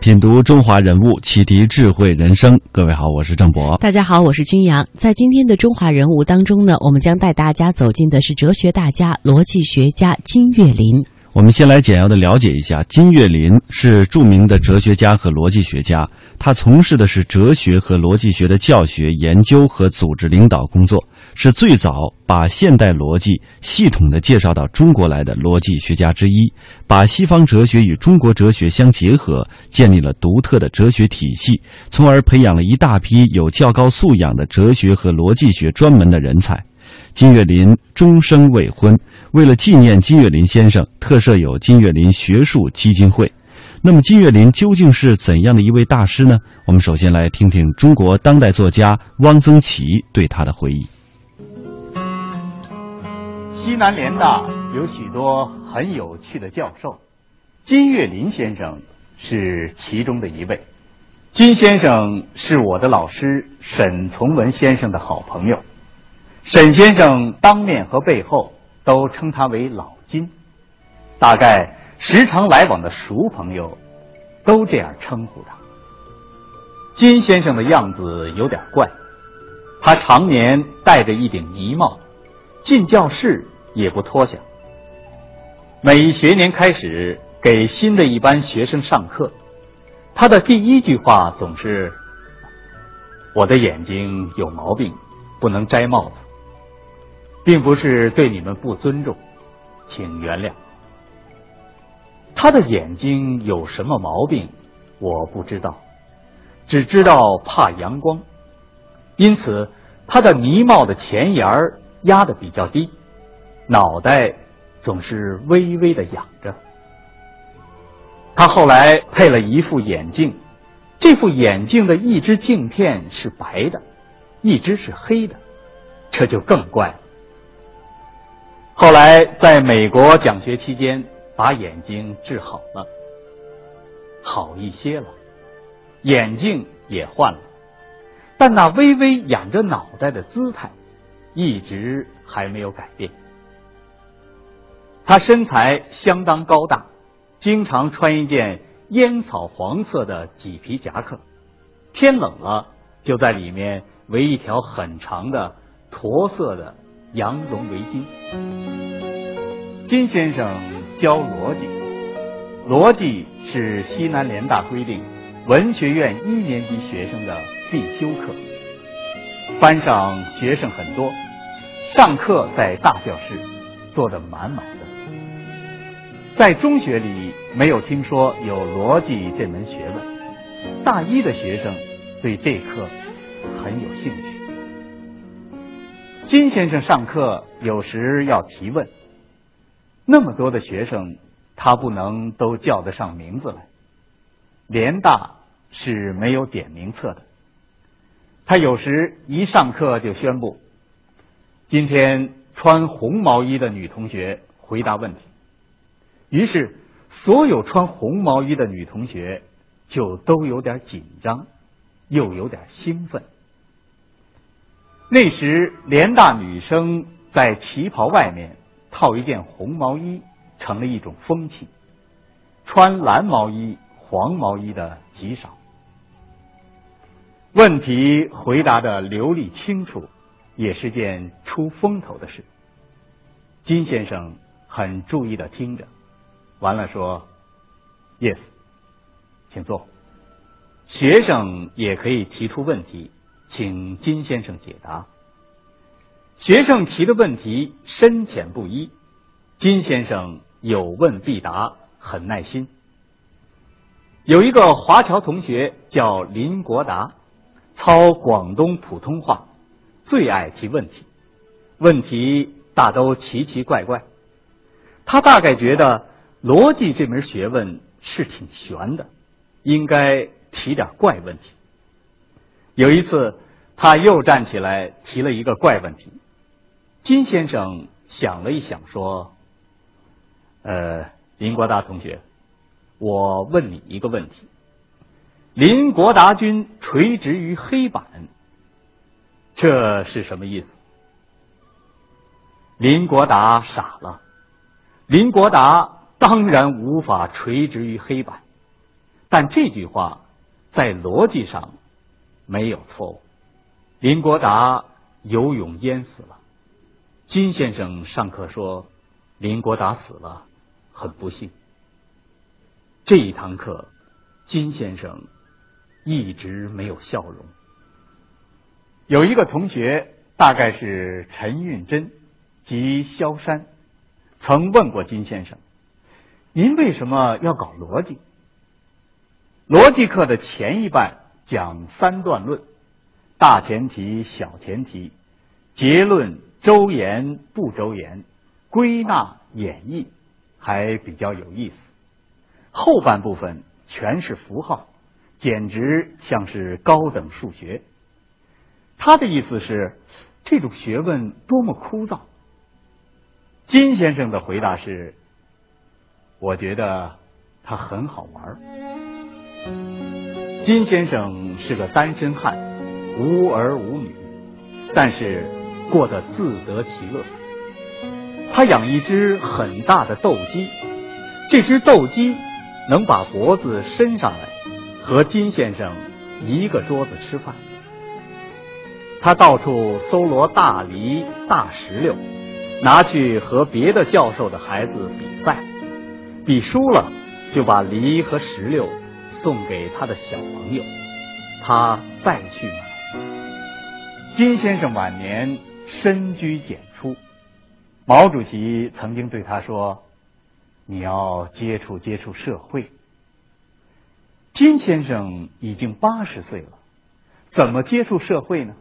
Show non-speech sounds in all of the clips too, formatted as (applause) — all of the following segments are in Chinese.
品读中华人物，启迪智慧人生。各位好，我是郑博。大家好，我是君阳。在今天的中华人物当中呢，我们将带大家走进的是哲学大家、逻辑学家金岳霖。我们先来简要的了解一下，金岳霖是著名的哲学家和逻辑学家。他从事的是哲学和逻辑学的教学、研究和组织领导工作，是最早把现代逻辑系统的介绍到中国来的逻辑学家之一。把西方哲学与中国哲学相结合，建立了独特的哲学体系，从而培养了一大批有较高素养的哲学和逻辑学专门的人才。金岳霖终生未婚，为了纪念金岳霖先生，特设有金岳霖学术基金会。那么，金岳霖究竟是怎样的一位大师呢？我们首先来听听中国当代作家汪曾祺对他的回忆。西南联大有许多很有趣的教授，金岳霖先生是其中的一位。金先生是我的老师沈从文先生的好朋友。沈先生当面和背后都称他为老金，大概时常来往的熟朋友都这样称呼他。金先生的样子有点怪，他常年戴着一顶呢帽，进教室也不脱下。每一学年开始给新的一班学生上课，他的第一句话总是：“我的眼睛有毛病，不能摘帽子。”并不是对你们不尊重，请原谅。他的眼睛有什么毛病，我不知道，只知道怕阳光，因此他的呢帽的前沿儿压的比较低，脑袋总是微微的仰着。他后来配了一副眼镜，这副眼镜的一只镜片是白的，一只是黑的，这就更怪了。后来在美国讲学期间，把眼睛治好了，好一些了，眼镜也换了，但那微微仰着脑袋的姿态，一直还没有改变。他身材相当高大，经常穿一件烟草黄色的麂皮夹克，天冷了就在里面围一条很长的驼色的。羊绒围巾。金先生教逻辑，逻辑是西南联大规定文学院一年级学生的必修课。班上学生很多，上课在大教室坐得满满的。在中学里没有听说有逻辑这门学问，大一的学生对这课很有兴趣。金先生上课有时要提问，那么多的学生，他不能都叫得上名字来。联大是没有点名册的，他有时一上课就宣布：今天穿红毛衣的女同学回答问题。于是，所有穿红毛衣的女同学就都有点紧张，又有点兴奋。那时，联大女生在旗袍外面套一件红毛衣，成了一种风气。穿蓝毛衣、黄毛衣的极少。问题回答的流利清楚，也是件出风头的事。金先生很注意的听着，完了说：“Yes，请坐。”学生也可以提出问题。请金先生解答。学生提的问题深浅不一，金先生有问必答，很耐心。有一个华侨同学叫林国达，操广东普通话，最爱提问题，问题大都奇奇怪怪。他大概觉得逻辑这门学问是挺玄的，应该提点怪问题。有一次，他又站起来提了一个怪问题。金先生想了一想，说：“呃，林国达同学，我问你一个问题：林国达君垂直于黑板，这是什么意思？”林国达傻了。林国达当然无法垂直于黑板，但这句话在逻辑上。没有错误，林国达游泳淹死了。金先生上课说，林国达死了，很不幸。这一堂课，金先生一直没有笑容。有一个同学，大概是陈运珍及萧山，曾问过金先生：“您为什么要搞逻辑？”逻辑课的前一半。讲三段论，大前提、小前提，结论周延不周延，归纳演绎，还比较有意思。后半部分全是符号，简直像是高等数学。他的意思是，这种学问多么枯燥。金先生的回答是：我觉得它很好玩。金先生是个单身汉，无儿无女，但是过得自得其乐。他养一只很大的斗鸡，这只斗鸡能把脖子伸上来，和金先生一个桌子吃饭。他到处搜罗大梨、大石榴，拿去和别的教授的孩子比赛，比输了就把梨和石榴。送给他的小朋友，他再去买。金先生晚年深居简出，毛主席曾经对他说：“你要接触接触社会。”金先生已经八十岁了，怎么接触社会呢？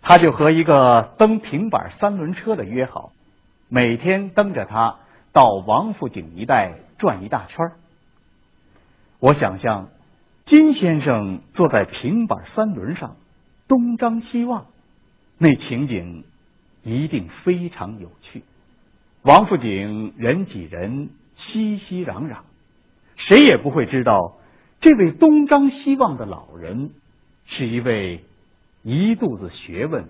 他就和一个蹬平板三轮车的约好，每天蹬着他到王府井一带转一大圈儿。我想象金先生坐在平板三轮上东张西望，那情景一定非常有趣。王府井人挤人，熙熙攘攘，谁也不会知道这位东张西望的老人是一位一肚子学问、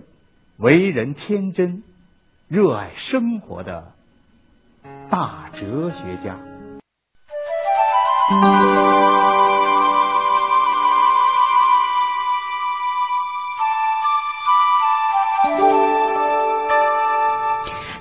为人天真、热爱生活的大哲学家。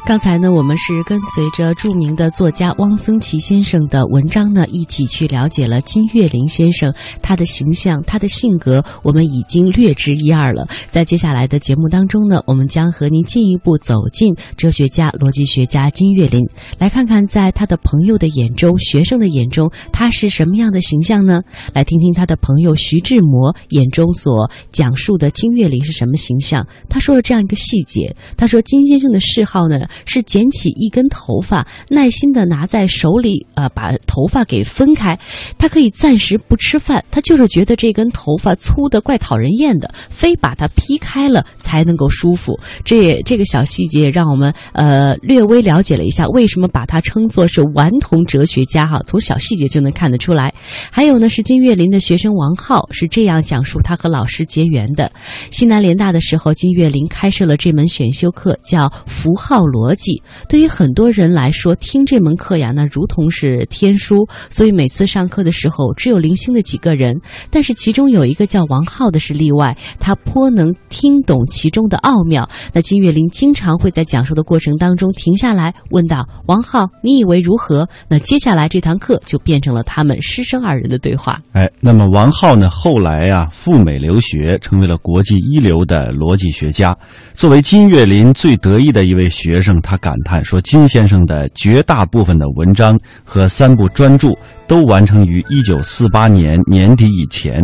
刚才呢，我们是跟随着著名的作家汪曾祺先生的文章呢，一起去了解了金岳霖先生他的形象、他的性格，我们已经略知一二了。在接下来的节目当中呢，我们将和您进一步走进哲学家、逻辑学家金岳霖，来看看在他的朋友的眼中、学生的眼中，他是什么样的形象呢？来听听他的朋友徐志摩眼中所讲述的金岳霖是什么形象。他说了这样一个细节，他说金先生的嗜好呢。是捡起一根头发，耐心的拿在手里，呃，把头发给分开。他可以暂时不吃饭，他就是觉得这根头发粗的怪讨人厌的，非把它劈开了才能够舒服。这也这个小细节让我们呃略微了解了一下为什么把他称作是顽童哲学家哈。从小细节就能看得出来。还有呢，是金岳霖的学生王浩是这样讲述他和老师结缘的。西南联大的时候，金岳霖开设了这门选修课，叫符号逻。逻辑对于很多人来说，听这门课呀，那如同是天书。所以每次上课的时候，只有零星的几个人。但是其中有一个叫王浩的是例外，他颇能听懂其中的奥妙。那金岳霖经常会在讲述的过程当中停下来，问道：“王浩，你以为如何？”那接下来这堂课就变成了他们师生二人的对话。哎，那么王浩呢，后来啊赴美留学，成为了国际一流的逻辑学家。作为金岳霖最得意的一位学生。他感叹说：“金先生的绝大部分的文章和三部专著都完成于一九四八年年底以前。”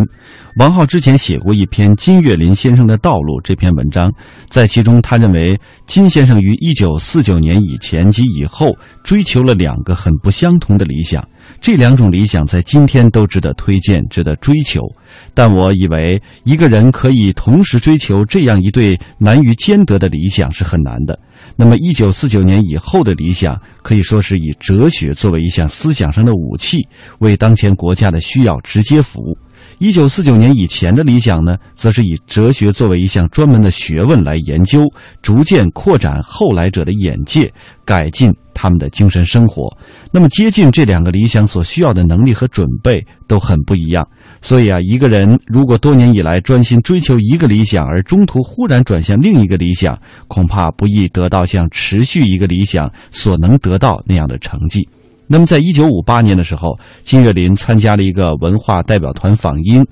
王浩之前写过一篇《金岳霖先生的道路》这篇文章，在其中，他认为金先生于一九四九年以前及以后追求了两个很不相同的理想：这两种理想在今天都值得推荐、值得追求。但我以为一个人可以同时追求这样一对难于兼得的理想是很难的。那么，一九四九年以后的理想可以说是以哲学作为一项思想上的武器，为当前国家的需要直接服务。一九四九年以前的理想呢，则是以哲学作为一项专门的学问来研究，逐渐扩展后来者的眼界，改进他们的精神生活。那么，接近这两个理想所需要的能力和准备都很不一样。所以啊，一个人如果多年以来专心追求一个理想，而中途忽然转向另一个理想，恐怕不易得到像持续一个理想所能得到那样的成绩。那么，在一九五八年的时候，金岳霖参加了一个文化代表团访英，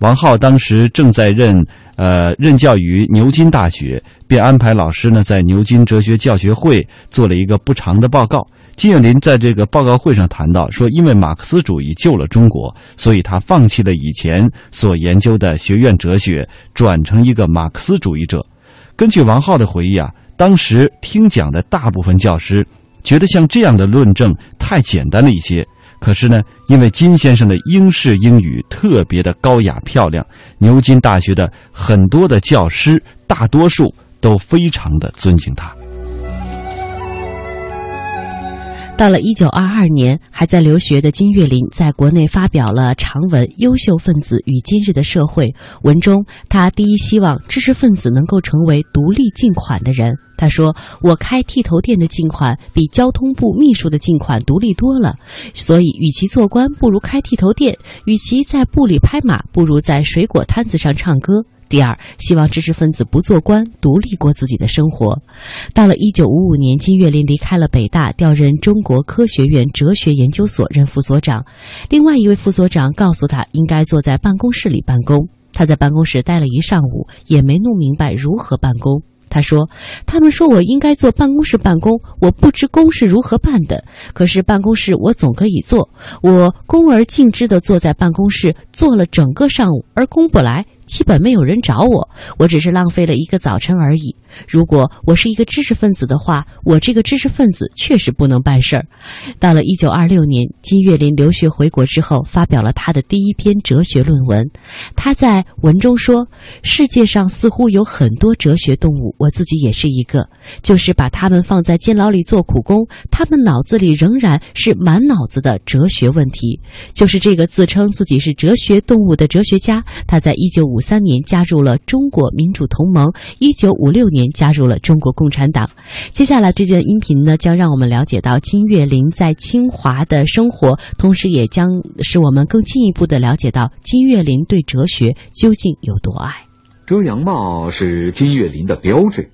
王浩当时正在任呃任教于牛津大学，便安排老师呢在牛津哲学教学会做了一个不长的报告。金岳霖在这个报告会上谈到说，因为马克思主义救了中国，所以他放弃了以前所研究的学院哲学，转成一个马克思主义者。根据王浩的回忆啊，当时听讲的大部分教师。觉得像这样的论证太简单了一些，可是呢，因为金先生的英式英语特别的高雅漂亮，牛津大学的很多的教师大多数都非常的尊敬他。到了一九二二年，还在留学的金岳霖在国内发表了长文《优秀分子与今日的社会》文中，他第一希望知识分子能够成为独立进款的人。他说：“我开剃头店的进款比交通部秘书的进款独立多了，所以与其做官，不如开剃头店；与其在部里拍马，不如在水果摊子上唱歌。”第二，希望知识分子不做官，独立过自己的生活。到了一九五五年，金岳霖离开了北大，调任中国科学院哲学研究所任副所长。另外一位副所长告诉他，应该坐在办公室里办公。他在办公室待了一上午，也没弄明白如何办公。他说：“他们说我应该坐办公室办公，我不知公是如何办的。可是办公室我总可以坐。我恭而敬之地坐在办公室，坐了整个上午，而公不来。”基本没有人找我，我只是浪费了一个早晨而已。如果我是一个知识分子的话，我这个知识分子确实不能办事儿。到了一九二六年，金岳霖留学回国之后，发表了他的第一篇哲学论文。他在文中说：“世界上似乎有很多哲学动物，我自己也是一个。就是把他们放在监牢里做苦工，他们脑子里仍然是满脑子的哲学问题。就是这个自称自己是哲学动物的哲学家，他在一九五三年加入了中国民主同盟，一九五六年。加入了中国共产党。接下来这段音频呢，将让我们了解到金岳霖在清华的生活，同时也将使我们更进一步的了解到金岳霖对哲学究竟有多爱。遮阳帽是金岳霖的标志，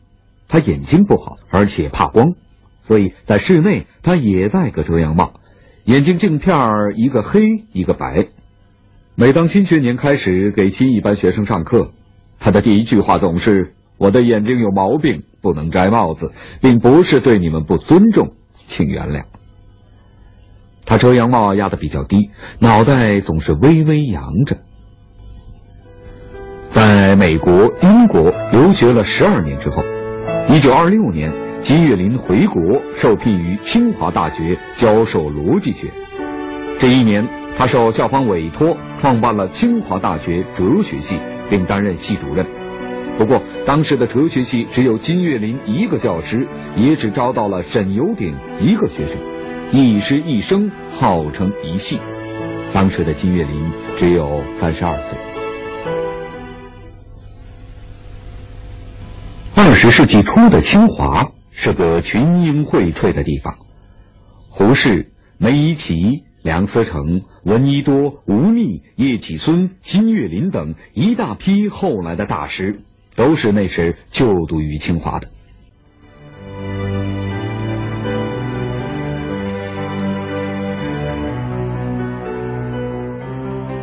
他眼睛不好，而且怕光，所以在室内他也戴个遮阳帽，眼睛镜片一个黑一个白。每当新学年开始给新一班学生上课，他的第一句话总是。我的眼睛有毛病，不能摘帽子，并不是对你们不尊重，请原谅。他遮阳帽压得比较低，脑袋总是微微扬着。在美国、英国留学了十二年之后，一九二六年，金岳霖回国，受聘于清华大学教授逻辑学。这一年，他受校方委托，创办了清华大学哲学系，并担任系主任。不过，当时的哲学系只有金岳霖一个教师，也只招到了沈有鼎一个学生，一师一生号称一系。当时的金岳霖只有三十二岁。二十世纪初的清华是个群英荟萃的地方，胡适、梅贻琦、梁思成、闻一多、吴宓、叶企孙、金岳霖等一大批后来的大师。都是那时就读于清华的。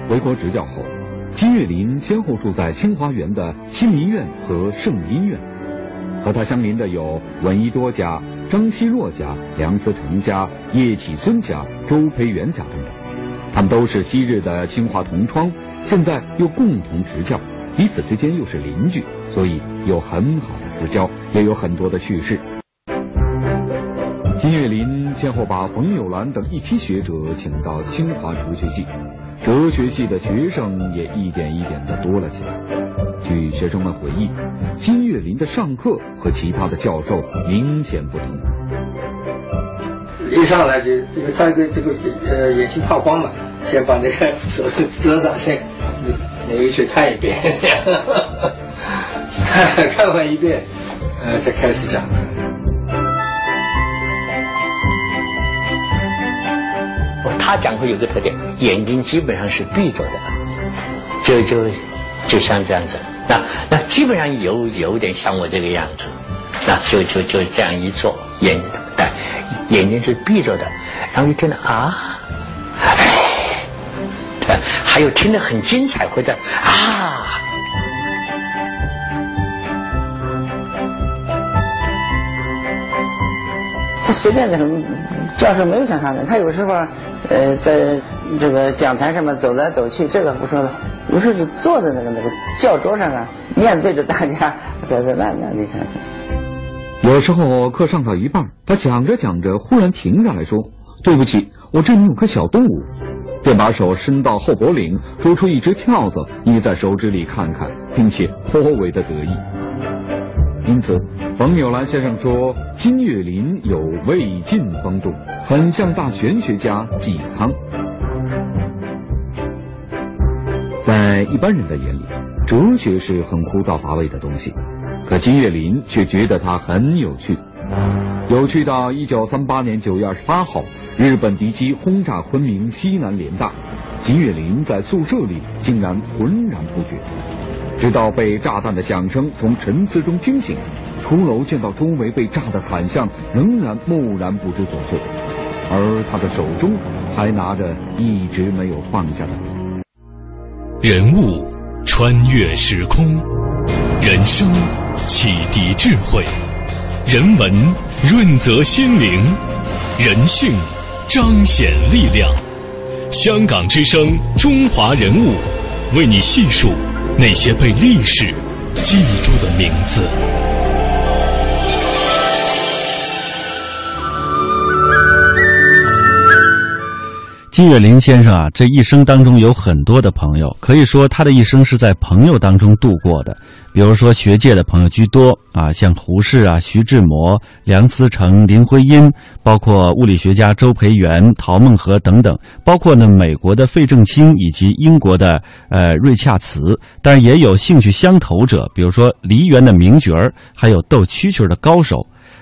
回国执教后，金岳霖先后住在清华园的新民院和圣音院，和他相邻的有闻一多家、张奚若家、梁思成家、叶启孙家、周培源家等等，他们都是昔日的清华同窗，现在又共同执教。彼此之间又是邻居，所以有很好的私交，也有很多的趣事。金岳霖先后把冯友兰等一批学者请到清华哲学系，哲学系的学生也一点一点的多了起来。据学生们回忆，金岳霖的上课和其他的教授明显不同。一上来就这个他这个这个呃眼睛怕光嘛，先把那个手遮上，先每个去 (laughs) 看一遍，这样看看完一遍，呃，再开始讲。他讲课有个特点，眼睛基本上是闭着的，就就就像这样子，那那基本上有有点像我这个样子，那就就就这样一坐，眼睛但眼睛是闭着的，然后一听到啊，哎，(laughs) 还有听得很精彩，或者啊。他随便的很，教授没有想他的。他有时候，呃，在这个讲台上面走来走去，这个不说了。有时候就坐在那个那个教桌上啊，面对着大家，在在那那里讲。有时候课上到一半，他讲着讲着，忽然停下来说：“对不起，我这里有个小动物。”便把手伸到后脖领，捉出一只跳蚤，捏在手指里看看，并且颇为的得意。因此，冯友兰先生说，金岳霖有魏晋风度，很像大玄学家嵇康。在一般人的眼里，哲学是很枯燥乏味的东西，可金岳霖却觉得它很有趣。有趣到一九三八年九月二十八号，日本敌机轰炸昆明西南联大，金岳霖在宿舍里竟然浑然不觉。直到被炸弹的响声从沉思中惊醒，出楼见到周围被炸的惨象，仍然木然不知所措。而他的手中还拿着一直没有放下的人物穿越时空，人生启迪智慧，人文润泽心灵，人性彰显力量。香港之声，中华人物，为你细数。那些被历史记住的名字。季岳林先生啊，这一生当中有很多的朋友，可以说他的一生是在朋友当中度过的。比如说学界的朋友居多啊，像胡适啊、徐志摩、梁思成、林徽因，包括物理学家周培源、陶孟和等等，包括呢美国的费正清以及英国的呃瑞恰茨，但也有兴趣相投者，比如说梨园的名角儿，还有斗蛐蛐的高手。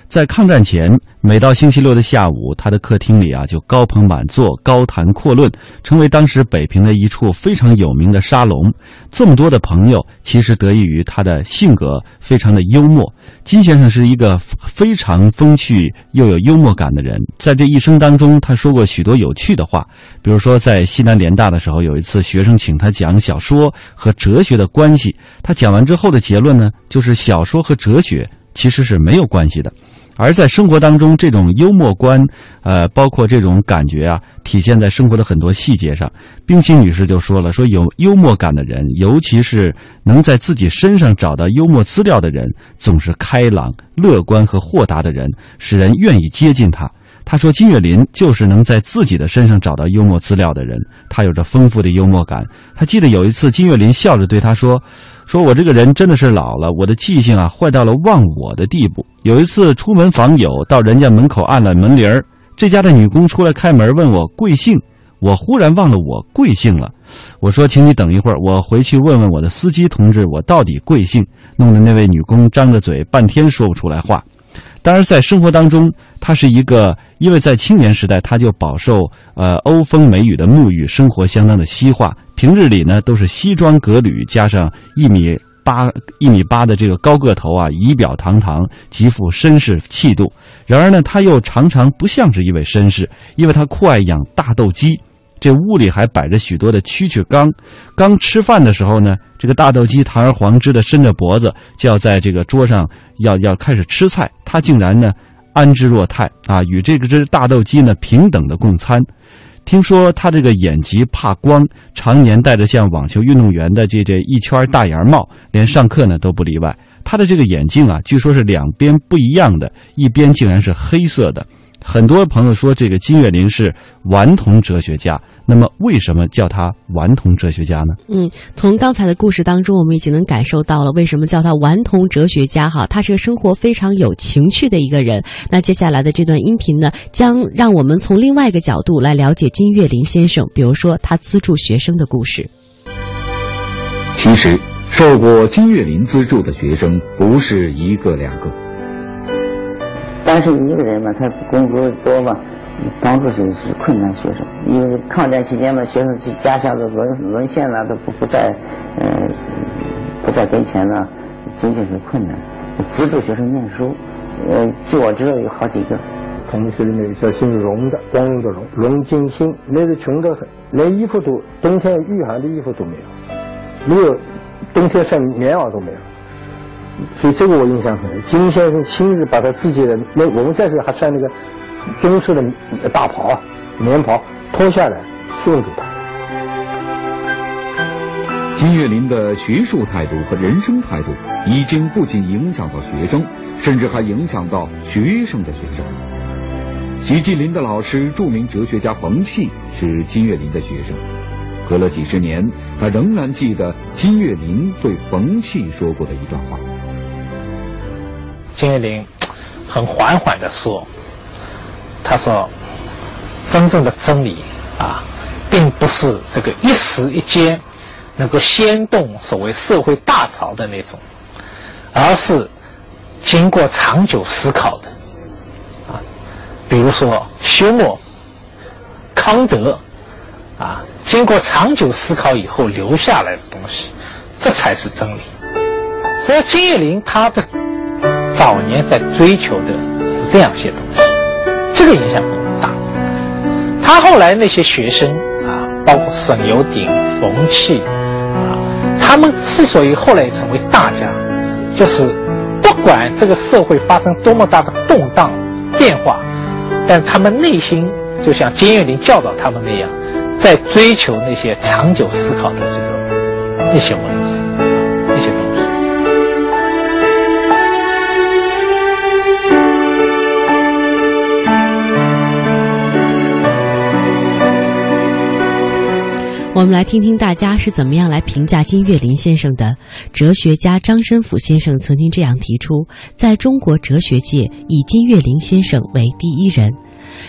在抗战前，每到星期六的下午，他的客厅里啊就高朋满座，高谈阔论，成为当时北平的一处非常有名的沙龙。这么多的朋友，其实得益于他的性格非常的幽默。金先生是一个非常风趣又有幽默感的人，在这一生当中，他说过许多有趣的话。比如说，在西南联大的时候，有一次学生请他讲小说和哲学的关系，他讲完之后的结论呢，就是小说和哲学其实是没有关系的。而在生活当中，这种幽默观，呃，包括这种感觉啊，体现在生活的很多细节上。冰心女士就说了：“说有幽默感的人，尤其是能在自己身上找到幽默资料的人，总是开朗、乐观和豁达的人，使人愿意接近他。”他说：“金岳霖就是能在自己的身上找到幽默资料的人，他有着丰富的幽默感。他记得有一次，金岳霖笑着对他说：‘说我这个人真的是老了，我的记性啊坏到了忘我的地步。’有一次出门访友，到人家门口按了门铃儿，这家的女工出来开门问我贵姓，我忽然忘了我贵姓了。我说：‘请你等一会儿，我回去问问我的司机同志，我到底贵姓。’弄得那位女工张着嘴，半天说不出来话。”当然，在生活当中，他是一个，因为在青年时代他就饱受呃欧风美雨的沐浴，生活相当的西化。平日里呢，都是西装革履，加上一米八一米八的这个高个头啊，仪表堂堂，极富绅士气度。然而呢，他又常常不像是一位绅士，因为他酷爱养大斗鸡。这屋里还摆着许多的蛐蛐缸，刚吃饭的时候呢，这个大斗鸡堂而皇之的伸着脖子，就要在这个桌上要要开始吃菜，他竟然呢安之若泰啊，与这个只大斗鸡呢平等的共餐。听说他这个眼疾怕光，常年戴着像网球运动员的这这一圈大檐帽，连上课呢都不例外。他的这个眼镜啊，据说是两边不一样的，一边竟然是黑色的。很多朋友说这个金岳霖是顽童哲学家，那么为什么叫他顽童哲学家呢？嗯，从刚才的故事当中，我们已经能感受到了为什么叫他顽童哲学家哈，他是个生活非常有情趣的一个人。那接下来的这段音频呢，将让我们从另外一个角度来了解金岳霖先生，比如说他资助学生的故事。其实，受过金岳霖资助的学生不是一个两个。但是一个人嘛，他工资多嘛，帮助是是困难学生。因为抗战期间嘛，学生家乡的沦沦陷了，都不不在，呃，不在跟前了，经济是困难。资助学生念书，呃，据我知道有好几个。同学里面叫姓荣的，光荣的荣，荣金星，那是穷得很，连衣服都冬天御寒的衣服都没有，没有冬天穿棉袄都没有。所以这个我印象很深，金先生亲自把他自己的那我们在这还穿那个棕色的大袍、棉袍脱下来送给他。金岳霖的学术态度和人生态度已经不仅影响到学生，甚至还影响到学生的学生。徐继林的老师、著名哲学家冯契是金岳霖的学生，隔了几十年，他仍然记得金岳霖对冯契说过的一段话。金岳霖很缓缓地说：“他说，真正的真理啊，并不是这个一时一间能够掀动所谓社会大潮的那种，而是经过长久思考的啊。比如说休谟、康德啊，经过长久思考以后留下来的东西，这才是真理。所以金岳霖他的。”早年在追求的是这样一些东西，这个影响很大。他后来那些学生啊，包括沈有鼎、冯契啊，他们之所以后来成为大家，就是不管这个社会发生多么大的动荡变化，但他们内心就像金岳霖教导他们那样，在追求那些长久思考的这个那些问题。我们来听听大家是怎么样来评价金岳霖先生的。哲学家张申府先生曾经这样提出，在中国哲学界，以金岳霖先生为第一人。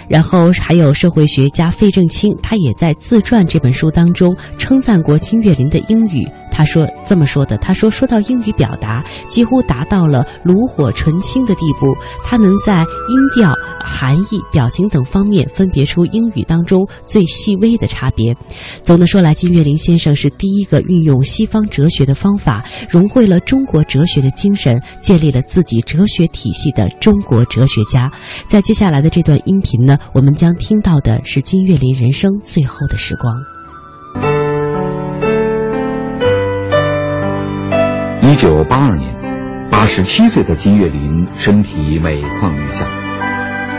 然后还有社会学家费正清，他也在自传这本书当中称赞过金岳霖的英语。他说这么说的：“他说，说到英语表达，几乎达到了炉火纯青的地步。他能在音调、含义、表情等方面分别出英语当中最细微的差别。总的说来，金岳霖先生是第一个运用西方哲学的方法，融汇了中国哲学的精神，建立了自己哲学体系的中国哲学家。在接下来的这段音频呢，我们将听到的是金岳霖人生最后的时光。”一九八二年，八十七岁的金岳霖身体每况愈下，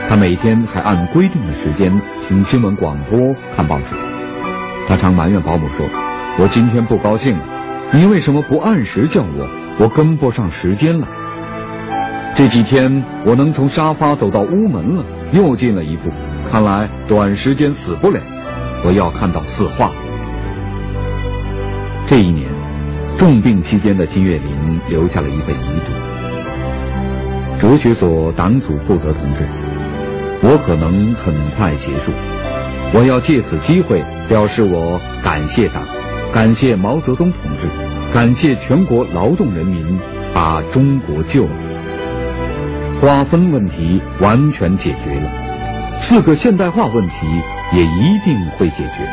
他每天还按规定的时间听新闻广播、看报纸。他常埋怨保姆说：“我今天不高兴，你为什么不按时叫我？我跟不上时间了。”这几天我能从沙发走到屋门了，又进了一步。看来短时间死不了，我要看到四化。这一年。重病期间的金岳霖留下了一份遗嘱：哲学所党组负责同志，我可能很快结束，我要借此机会表示我感谢党，感谢毛泽东同志，感谢全国劳动人民把中国救了，瓜分问题完全解决了，四个现代化问题也一定会解决。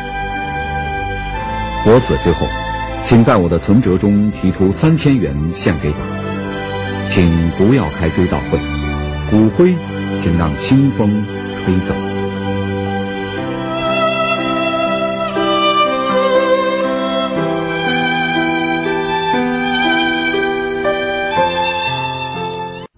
我死之后。请在我的存折中提出三千元献给党，请不要开追悼会，骨灰请让清风吹走。